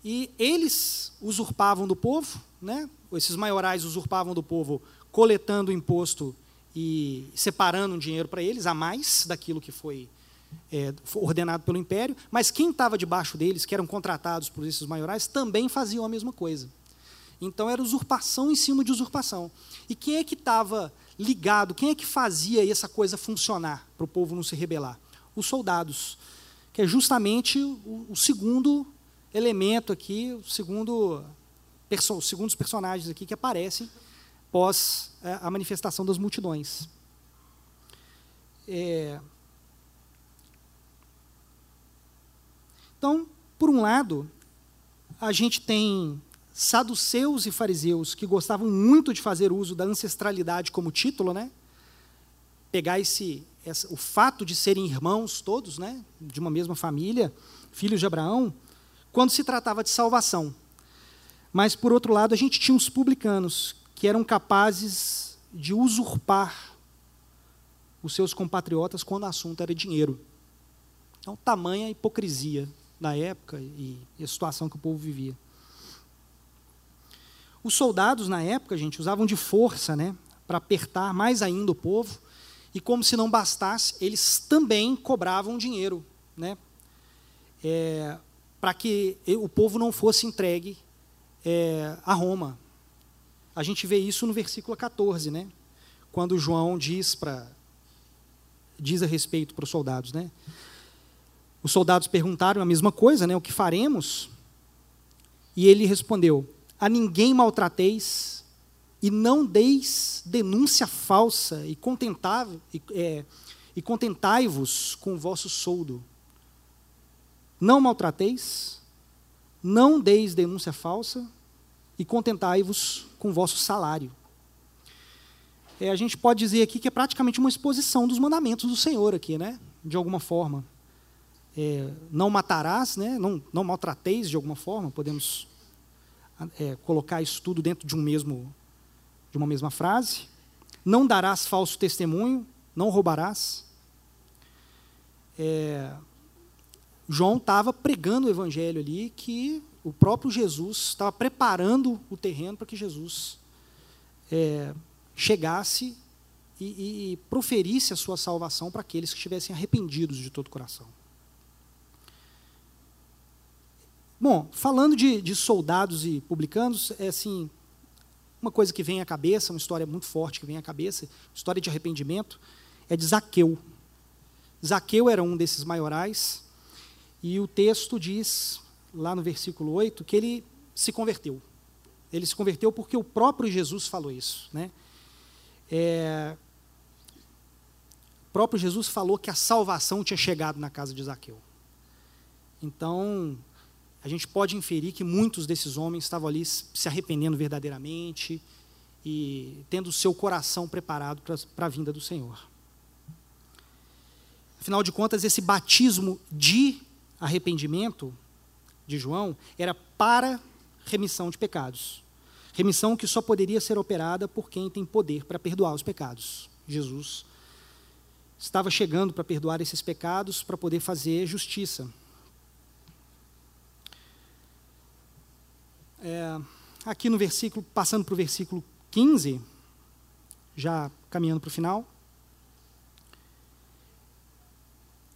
E eles usurpavam do povo, né? esses maiorais usurpavam do povo, coletando o imposto e separando um dinheiro para eles, a mais daquilo que foi, é, ordenado pelo império, mas quem estava debaixo deles, que eram contratados por esses maiorais, também faziam a mesma coisa. Então era usurpação em cima de usurpação. E quem é que estava ligado, quem é que fazia essa coisa funcionar para o povo não se rebelar? Os soldados, que é justamente o, o segundo elemento aqui, o segundo os segundos personagens aqui que aparecem pós é, a manifestação das multidões. É... Então, por um lado, a gente tem saduceus e fariseus que gostavam muito de fazer uso da ancestralidade como título, né? Pegar esse, o fato de serem irmãos todos, né? De uma mesma família, filhos de Abraão, quando se tratava de salvação. Mas, por outro lado, a gente tinha os publicanos, que eram capazes de usurpar os seus compatriotas quando o assunto era dinheiro. Então, tamanha hipocrisia da época e a situação que o povo vivia. Os soldados, na época, gente, usavam de força né, para apertar mais ainda o povo, e como se não bastasse, eles também cobravam dinheiro né, é, para que o povo não fosse entregue é, a Roma. A gente vê isso no versículo 14, né? Quando João diz para diz a respeito para os soldados, né? Os soldados perguntaram a mesma coisa, né? O que faremos? E ele respondeu: A ninguém maltrateis e não deis denúncia falsa e contentai-vos é, e contentai-vos com o vosso soldo. Não maltrateis, não deis denúncia falsa e contentai-vos com o vosso salário. É, a gente pode dizer aqui que é praticamente uma exposição dos mandamentos do Senhor aqui, né? De alguma forma. É, não matarás, né? não, não maltrateis de alguma forma, podemos é, colocar isso tudo dentro de um mesmo de uma mesma frase. Não darás falso testemunho, não roubarás. É, João estava pregando o evangelho ali que o próprio Jesus estava preparando o terreno para que Jesus é, chegasse e, e, proferisse a sua salvação para aqueles que estivessem arrependidos de todo o coração. Bom, falando de, de soldados e publicanos, é assim, uma coisa que vem à cabeça, uma história muito forte que vem à cabeça, história de arrependimento, é de Zaqueu. Zaqueu era um desses maiorais, e o texto diz, lá no versículo 8, que ele se converteu. Ele se converteu porque o próprio Jesus falou isso. Né? É, o próprio Jesus falou que a salvação tinha chegado na casa de Zaqueu. Então, a gente pode inferir que muitos desses homens estavam ali se arrependendo verdadeiramente e tendo o seu coração preparado para a vinda do Senhor. Afinal de contas, esse batismo de arrependimento de João era para remissão de pecados. Remissão que só poderia ser operada por quem tem poder para perdoar os pecados. Jesus estava chegando para perdoar esses pecados, para poder fazer justiça. É, aqui no versículo, passando para o versículo 15, já caminhando para o final.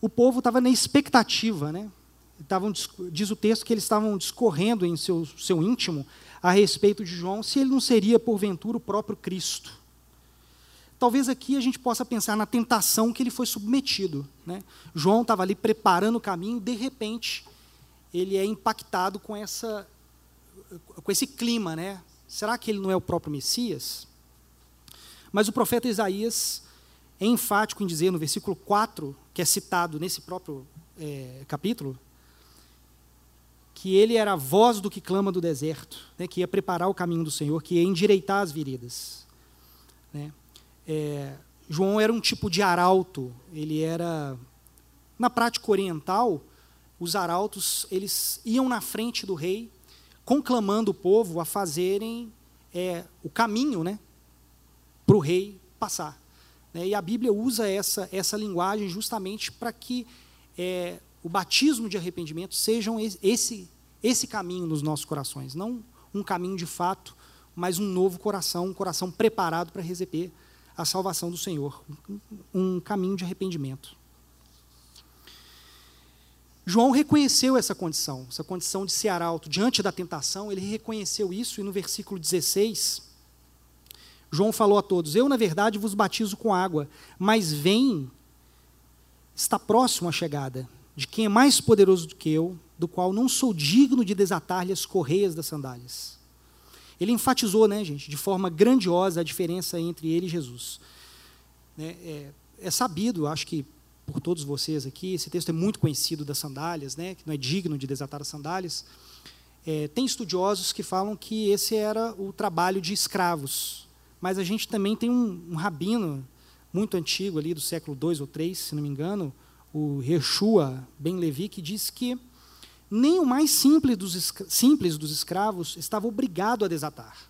O povo estava na expectativa, né? Estavam, diz o texto que eles estavam discorrendo em seu, seu íntimo a respeito de João, se ele não seria, porventura, o próprio Cristo. Talvez aqui a gente possa pensar na tentação que ele foi submetido. Né? João estava ali preparando o caminho, de repente, ele é impactado com, essa, com esse clima. Né? Será que ele não é o próprio Messias? Mas o profeta Isaías é enfático em dizer, no versículo 4, que é citado nesse próprio é, capítulo, que ele era a voz do que clama do deserto, né, que ia preparar o caminho do Senhor, que ia endireitar as veredas. Né. É, João era um tipo de arauto, ele era, na prática oriental, os arautos eles iam na frente do rei, conclamando o povo a fazerem é, o caminho, né, para o rei passar. Né? E a Bíblia usa essa, essa linguagem justamente para que é, o batismo de arrependimento seja esse, esse caminho nos nossos corações. Não um caminho de fato, mas um novo coração, um coração preparado para receber a salvação do Senhor. Um, um caminho de arrependimento. João reconheceu essa condição, essa condição de ser arauto diante da tentação, ele reconheceu isso e no versículo 16, João falou a todos: Eu, na verdade, vos batizo com água, mas vem, está próximo a chegada, de quem é mais poderoso do que eu, do qual não sou digno de desatar-lhe as correias das sandálias. Ele enfatizou, né, gente, de forma grandiosa a diferença entre ele e Jesus. É, é, é sabido, acho que por todos vocês aqui, esse texto é muito conhecido das sandálias, né, que não é digno de desatar as sandálias. É, tem estudiosos que falam que esse era o trabalho de escravos, mas a gente também tem um, um rabino muito antigo ali do século II ou III, se não me engano, o Yeshua Ben Levi, que diz que nem o mais simples dos, simples dos escravos estava obrigado a desatar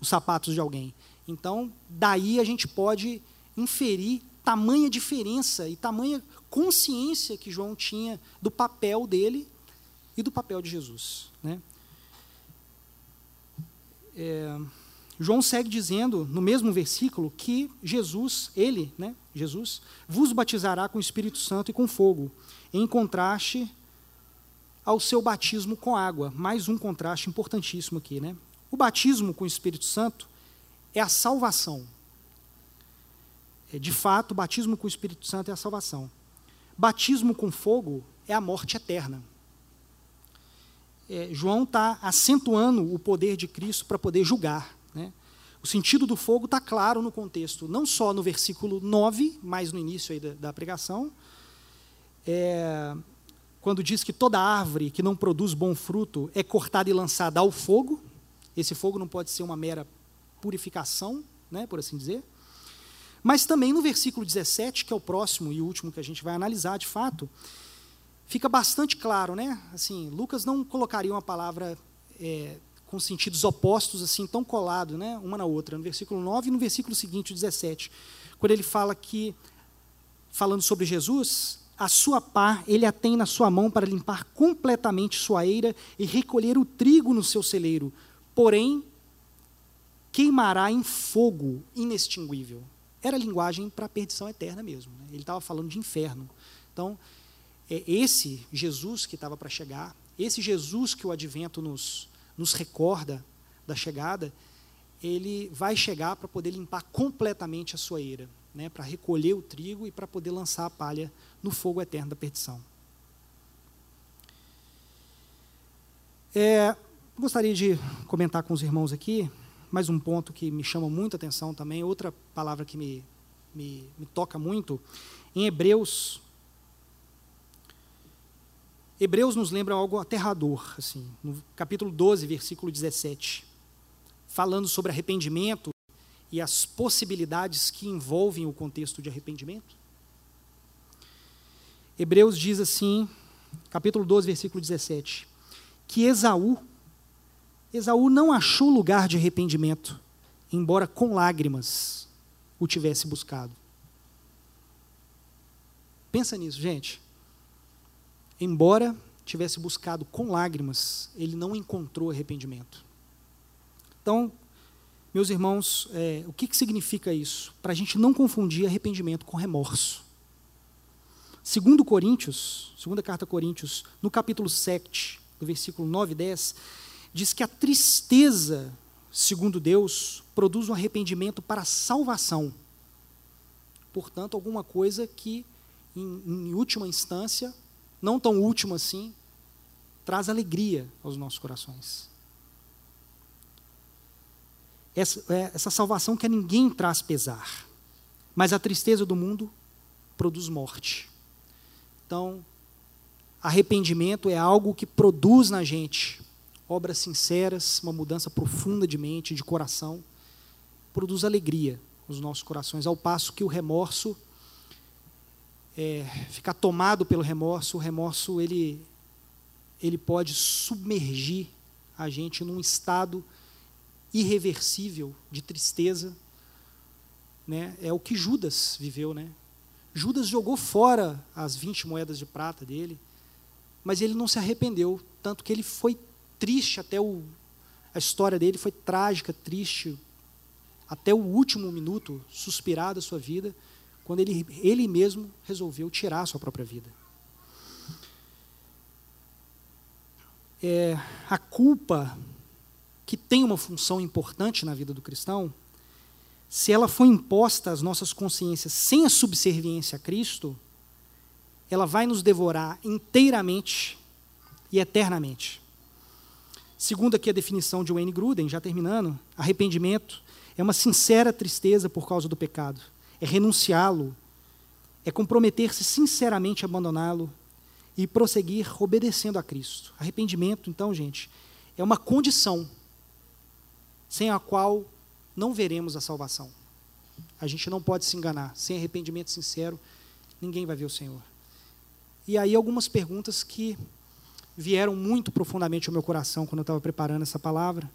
os sapatos de alguém. Então, daí a gente pode inferir tamanha diferença e tamanha consciência que João tinha do papel dele e do papel de Jesus. Né? É... João segue dizendo, no mesmo versículo, que Jesus, ele, né, Jesus, vos batizará com o Espírito Santo e com fogo, em contraste ao seu batismo com água. Mais um contraste importantíssimo aqui, né? O batismo com o Espírito Santo é a salvação. É, de fato, o batismo com o Espírito Santo é a salvação. Batismo com fogo é a morte eterna. É, João está acentuando o poder de Cristo para poder julgar. Né? O sentido do fogo está claro no contexto, não só no versículo 9, mas no início da, da pregação, é, quando diz que toda árvore que não produz bom fruto é cortada e lançada ao fogo. Esse fogo não pode ser uma mera purificação, né, por assim dizer. Mas também no versículo 17, que é o próximo e último que a gente vai analisar de fato, fica bastante claro, né? Assim, Lucas não colocaria uma palavra é, com sentidos opostos, assim, tão colado, né, uma na outra, no versículo 9 e no versículo seguinte, o 17, quando ele fala que, falando sobre Jesus, a sua pá ele a tem na sua mão para limpar completamente sua eira e recolher o trigo no seu celeiro, porém, queimará em fogo inextinguível. Era linguagem para a perdição eterna mesmo. Né? Ele estava falando de inferno. Então, é esse Jesus que estava para chegar, esse Jesus que o advento nos, nos recorda da chegada, ele vai chegar para poder limpar completamente a sua né, para recolher o trigo e para poder lançar a palha no fogo eterno da perdição. É, gostaria de comentar com os irmãos aqui mais um ponto que me chama muita atenção também, outra palavra que me, me, me toca muito. Em Hebreus Hebreus nos lembra algo aterrador, assim, no capítulo 12, versículo 17, falando sobre arrependimento e as possibilidades que envolvem o contexto de arrependimento. Hebreus diz assim, capítulo 12, versículo 17, que Esaú, Esaú não achou lugar de arrependimento, embora com lágrimas o tivesse buscado. Pensa nisso, gente. Embora tivesse buscado com lágrimas, ele não encontrou arrependimento. Então, meus irmãos, é, o que, que significa isso? Para a gente não confundir arrependimento com remorso. Segundo Coríntios, segunda carta a Coríntios, no capítulo 7, do versículo 9 e 10, diz que a tristeza, segundo Deus, produz um arrependimento para a salvação. Portanto, alguma coisa que, em, em última instância, não tão última assim, traz alegria aos nossos corações. Essa, é, essa salvação que a ninguém traz pesar, mas a tristeza do mundo produz morte. Então, arrependimento é algo que produz na gente obras sinceras, uma mudança profunda de mente, de coração, produz alegria nos nossos corações, ao passo que o remorso, é, ficar tomado pelo remorso, o remorso ele, ele pode submergir a gente num estado irreversível de tristeza, né? É o que Judas viveu, né? Judas jogou fora as 20 moedas de prata dele, mas ele não se arrependeu, tanto que ele foi triste até o a história dele foi trágica, triste até o último minuto, suspirar da sua vida, quando ele ele mesmo resolveu tirar a sua própria vida. É, a culpa que tem uma função importante na vida do cristão, se ela for imposta às nossas consciências sem a subserviência a Cristo, ela vai nos devorar inteiramente e eternamente. Segundo aqui a definição de Wayne Gruden, já terminando, arrependimento é uma sincera tristeza por causa do pecado, é renunciá-lo, é comprometer-se sinceramente a abandoná-lo e prosseguir obedecendo a Cristo. Arrependimento, então, gente, é uma condição sem a qual não veremos a salvação. A gente não pode se enganar. Sem arrependimento sincero, ninguém vai ver o Senhor. E aí algumas perguntas que vieram muito profundamente ao meu coração quando eu estava preparando essa palavra.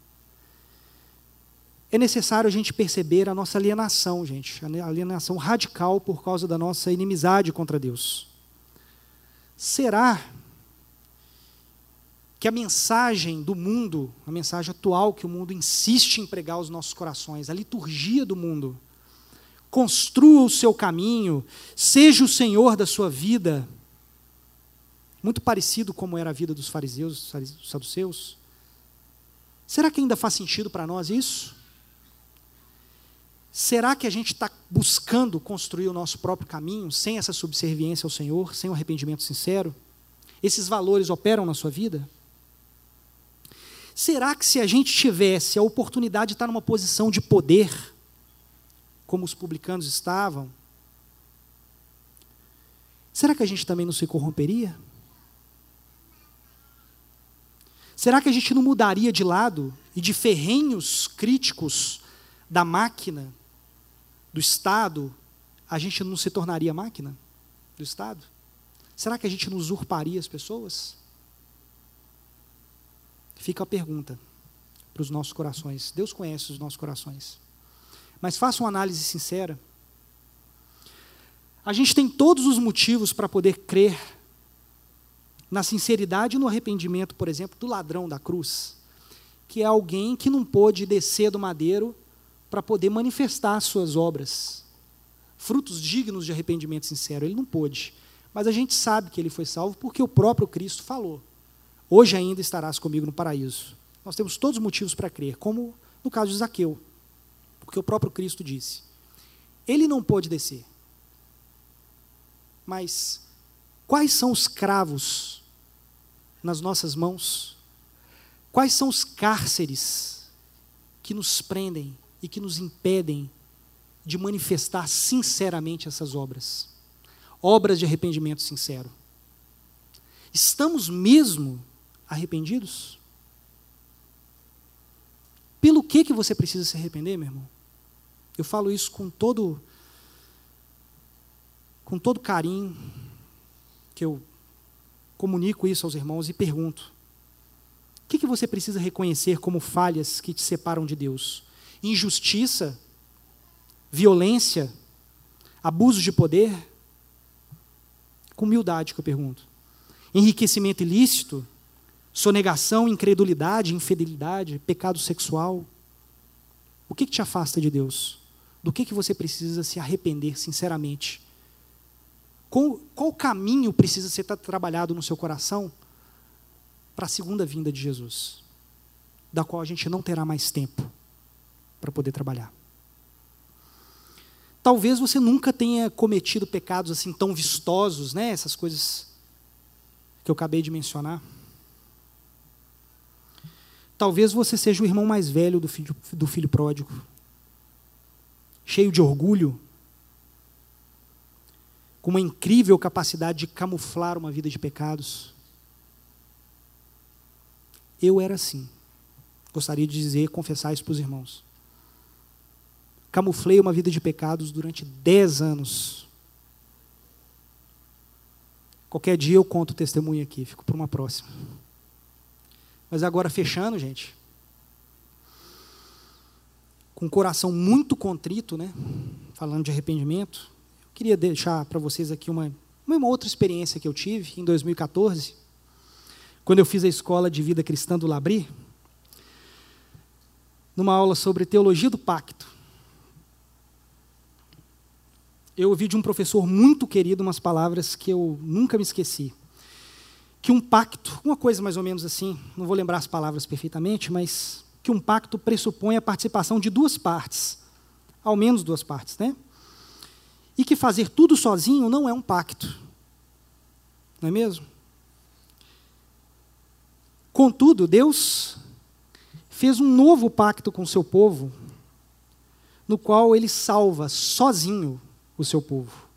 É necessário a gente perceber a nossa alienação, gente, a alienação radical por causa da nossa inimizade contra Deus. Será que a mensagem do mundo, a mensagem atual que o mundo insiste em pregar aos nossos corações, a liturgia do mundo, construa o seu caminho, seja o Senhor da sua vida, muito parecido como era a vida dos fariseus, dos saduceus. Será que ainda faz sentido para nós isso? Será que a gente está buscando construir o nosso próprio caminho sem essa subserviência ao Senhor, sem o um arrependimento sincero? Esses valores operam na sua vida? Será que se a gente tivesse a oportunidade de estar numa posição de poder, como os publicanos estavam, será que a gente também não se corromperia? Será que a gente não mudaria de lado e de ferrenhos críticos da máquina, do Estado, a gente não se tornaria máquina do Estado? Será que a gente não usurparia as pessoas? Fica a pergunta para os nossos corações. Deus conhece os nossos corações. Mas faça uma análise sincera. A gente tem todos os motivos para poder crer na sinceridade e no arrependimento, por exemplo, do ladrão da cruz, que é alguém que não pôde descer do madeiro para poder manifestar suas obras, frutos dignos de arrependimento sincero. Ele não pôde. Mas a gente sabe que ele foi salvo porque o próprio Cristo falou. Hoje ainda estarás comigo no paraíso. Nós temos todos os motivos para crer, como no caso de Zaqueu, porque o próprio Cristo disse. Ele não pôde descer. Mas quais são os cravos nas nossas mãos? Quais são os cárceres que nos prendem e que nos impedem de manifestar sinceramente essas obras? Obras de arrependimento sincero. Estamos mesmo arrependidos? Pelo que que você precisa se arrepender, meu irmão? Eu falo isso com todo com todo carinho que eu comunico isso aos irmãos e pergunto: o que, que você precisa reconhecer como falhas que te separam de Deus? Injustiça? Violência? Abuso de poder? Com humildade que eu pergunto. Enriquecimento ilícito, sonegação, incredulidade, infidelidade, pecado sexual. O que, que te afasta de Deus? Do que, que você precisa se arrepender sinceramente? Qual, qual caminho precisa ser trabalhado no seu coração para a segunda vinda de Jesus? Da qual a gente não terá mais tempo para poder trabalhar. Talvez você nunca tenha cometido pecados assim tão vistosos, né? Essas coisas que eu acabei de mencionar. Talvez você seja o irmão mais velho do filho, do filho pródigo, cheio de orgulho, com uma incrível capacidade de camuflar uma vida de pecados. Eu era assim. Gostaria de dizer, confessar isso para os irmãos. Camuflei uma vida de pecados durante dez anos. Qualquer dia eu conto o testemunho aqui, fico para uma próxima. Mas agora fechando, gente, com o coração muito contrito, né? Falando de arrependimento, queria deixar para vocês aqui uma, uma outra experiência que eu tive em 2014, quando eu fiz a escola de vida cristã do Labri, numa aula sobre teologia do pacto eu ouvi de um professor muito querido umas palavras que eu nunca me esqueci. Que um pacto, uma coisa mais ou menos assim, não vou lembrar as palavras perfeitamente, mas que um pacto pressupõe a participação de duas partes, ao menos duas partes, né? E que fazer tudo sozinho não é um pacto. Não é mesmo? Contudo, Deus fez um novo pacto com o seu povo, no qual ele salva sozinho o seu povo.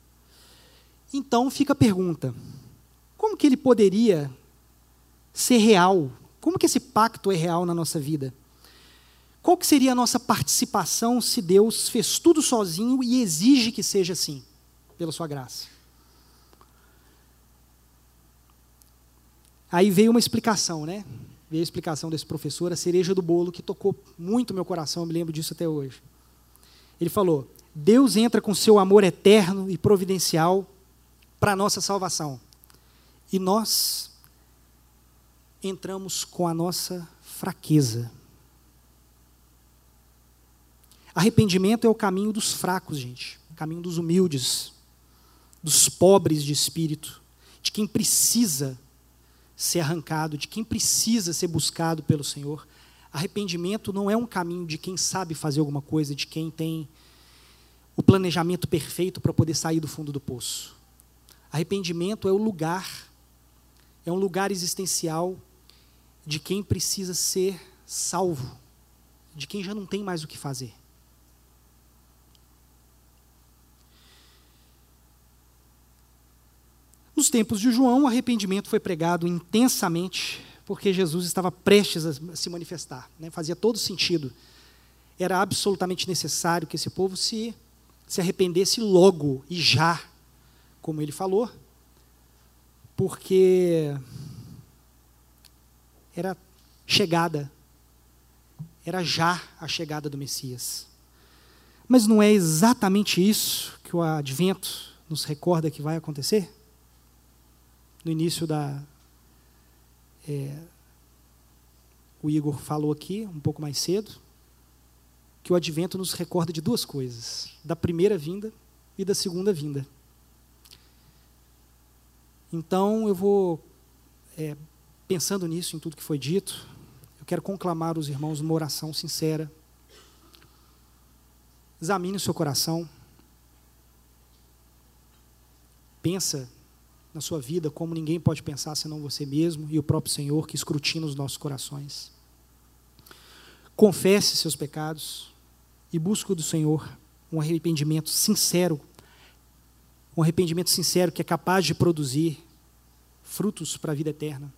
Então fica a pergunta: como que ele poderia ser real? Como que esse pacto é real na nossa vida? Qual que seria a nossa participação se Deus fez tudo sozinho e exige que seja assim, pela sua graça? Aí veio uma explicação, né? Veio a explicação desse professor, a cereja do bolo, que tocou muito meu coração, eu me lembro disso até hoje. Ele falou: Deus entra com seu amor eterno e providencial para a nossa salvação. E nós entramos com a nossa fraqueza. Arrependimento é o caminho dos fracos, gente, o caminho dos humildes, dos pobres de espírito, de quem precisa ser arrancado, de quem precisa ser buscado pelo Senhor. Arrependimento não é um caminho de quem sabe fazer alguma coisa, de quem tem o planejamento perfeito para poder sair do fundo do poço. Arrependimento é o lugar, é um lugar existencial de quem precisa ser salvo, de quem já não tem mais o que fazer. Nos tempos de João, o arrependimento foi pregado intensamente, porque Jesus estava prestes a se manifestar. Né? Fazia todo sentido. Era absolutamente necessário que esse povo se se arrependesse logo e já, como ele falou, porque era chegada, era já a chegada do Messias. Mas não é exatamente isso que o advento nos recorda que vai acontecer? No início da. É, o Igor falou aqui, um pouco mais cedo, que o advento nos recorda de duas coisas: da primeira vinda e da segunda vinda. Então, eu vou, é, pensando nisso, em tudo que foi dito, eu quero conclamar os irmãos numa oração sincera. Examine o seu coração. Pensa na sua vida como ninguém pode pensar senão você mesmo e o próprio Senhor que escrutina os nossos corações. Confesse seus pecados e busco do Senhor um arrependimento sincero, um arrependimento sincero que é capaz de produzir frutos para a vida eterna,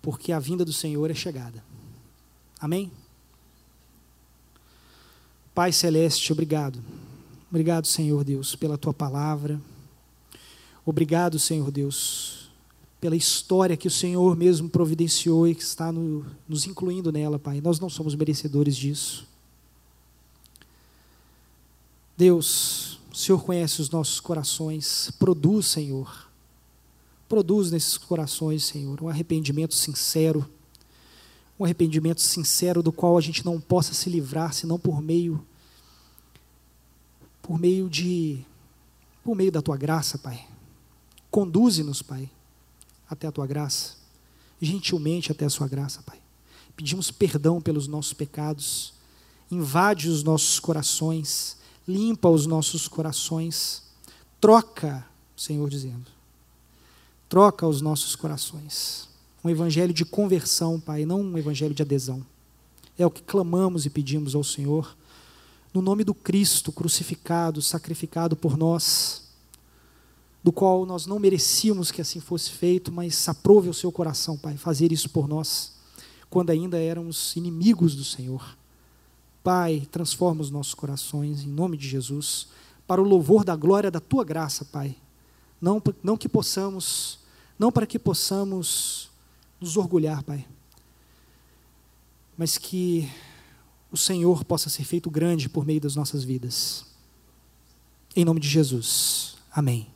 porque a vinda do Senhor é chegada. Amém? Pai Celeste, obrigado. Obrigado, Senhor Deus, pela tua palavra. Obrigado, Senhor Deus, pela história que o Senhor mesmo providenciou e que está no, nos incluindo nela, Pai. Nós não somos merecedores disso. Deus, O Senhor conhece os nossos corações. Produz, Senhor. Produz nesses corações, Senhor, um arrependimento sincero. Um arrependimento sincero do qual a gente não possa se livrar senão por meio por meio de por meio da tua graça, Pai. Conduze-nos, Pai, até a tua graça. Gentilmente até a sua graça, Pai. Pedimos perdão pelos nossos pecados. Invade os nossos corações, limpa os nossos corações. Troca, Senhor dizendo. Troca os nossos corações. Um evangelho de conversão, Pai, não um evangelho de adesão. É o que clamamos e pedimos ao Senhor, no nome do Cristo crucificado, sacrificado por nós, do qual nós não merecíamos que assim fosse feito, mas aprove o seu coração, Pai, fazer isso por nós, quando ainda éramos inimigos do Senhor. Pai, transforma os nossos corações, em nome de Jesus, para o louvor da glória da tua graça, Pai. Não, não que possamos, não para que possamos nos orgulhar, Pai, mas que o Senhor possa ser feito grande por meio das nossas vidas. Em nome de Jesus. Amém.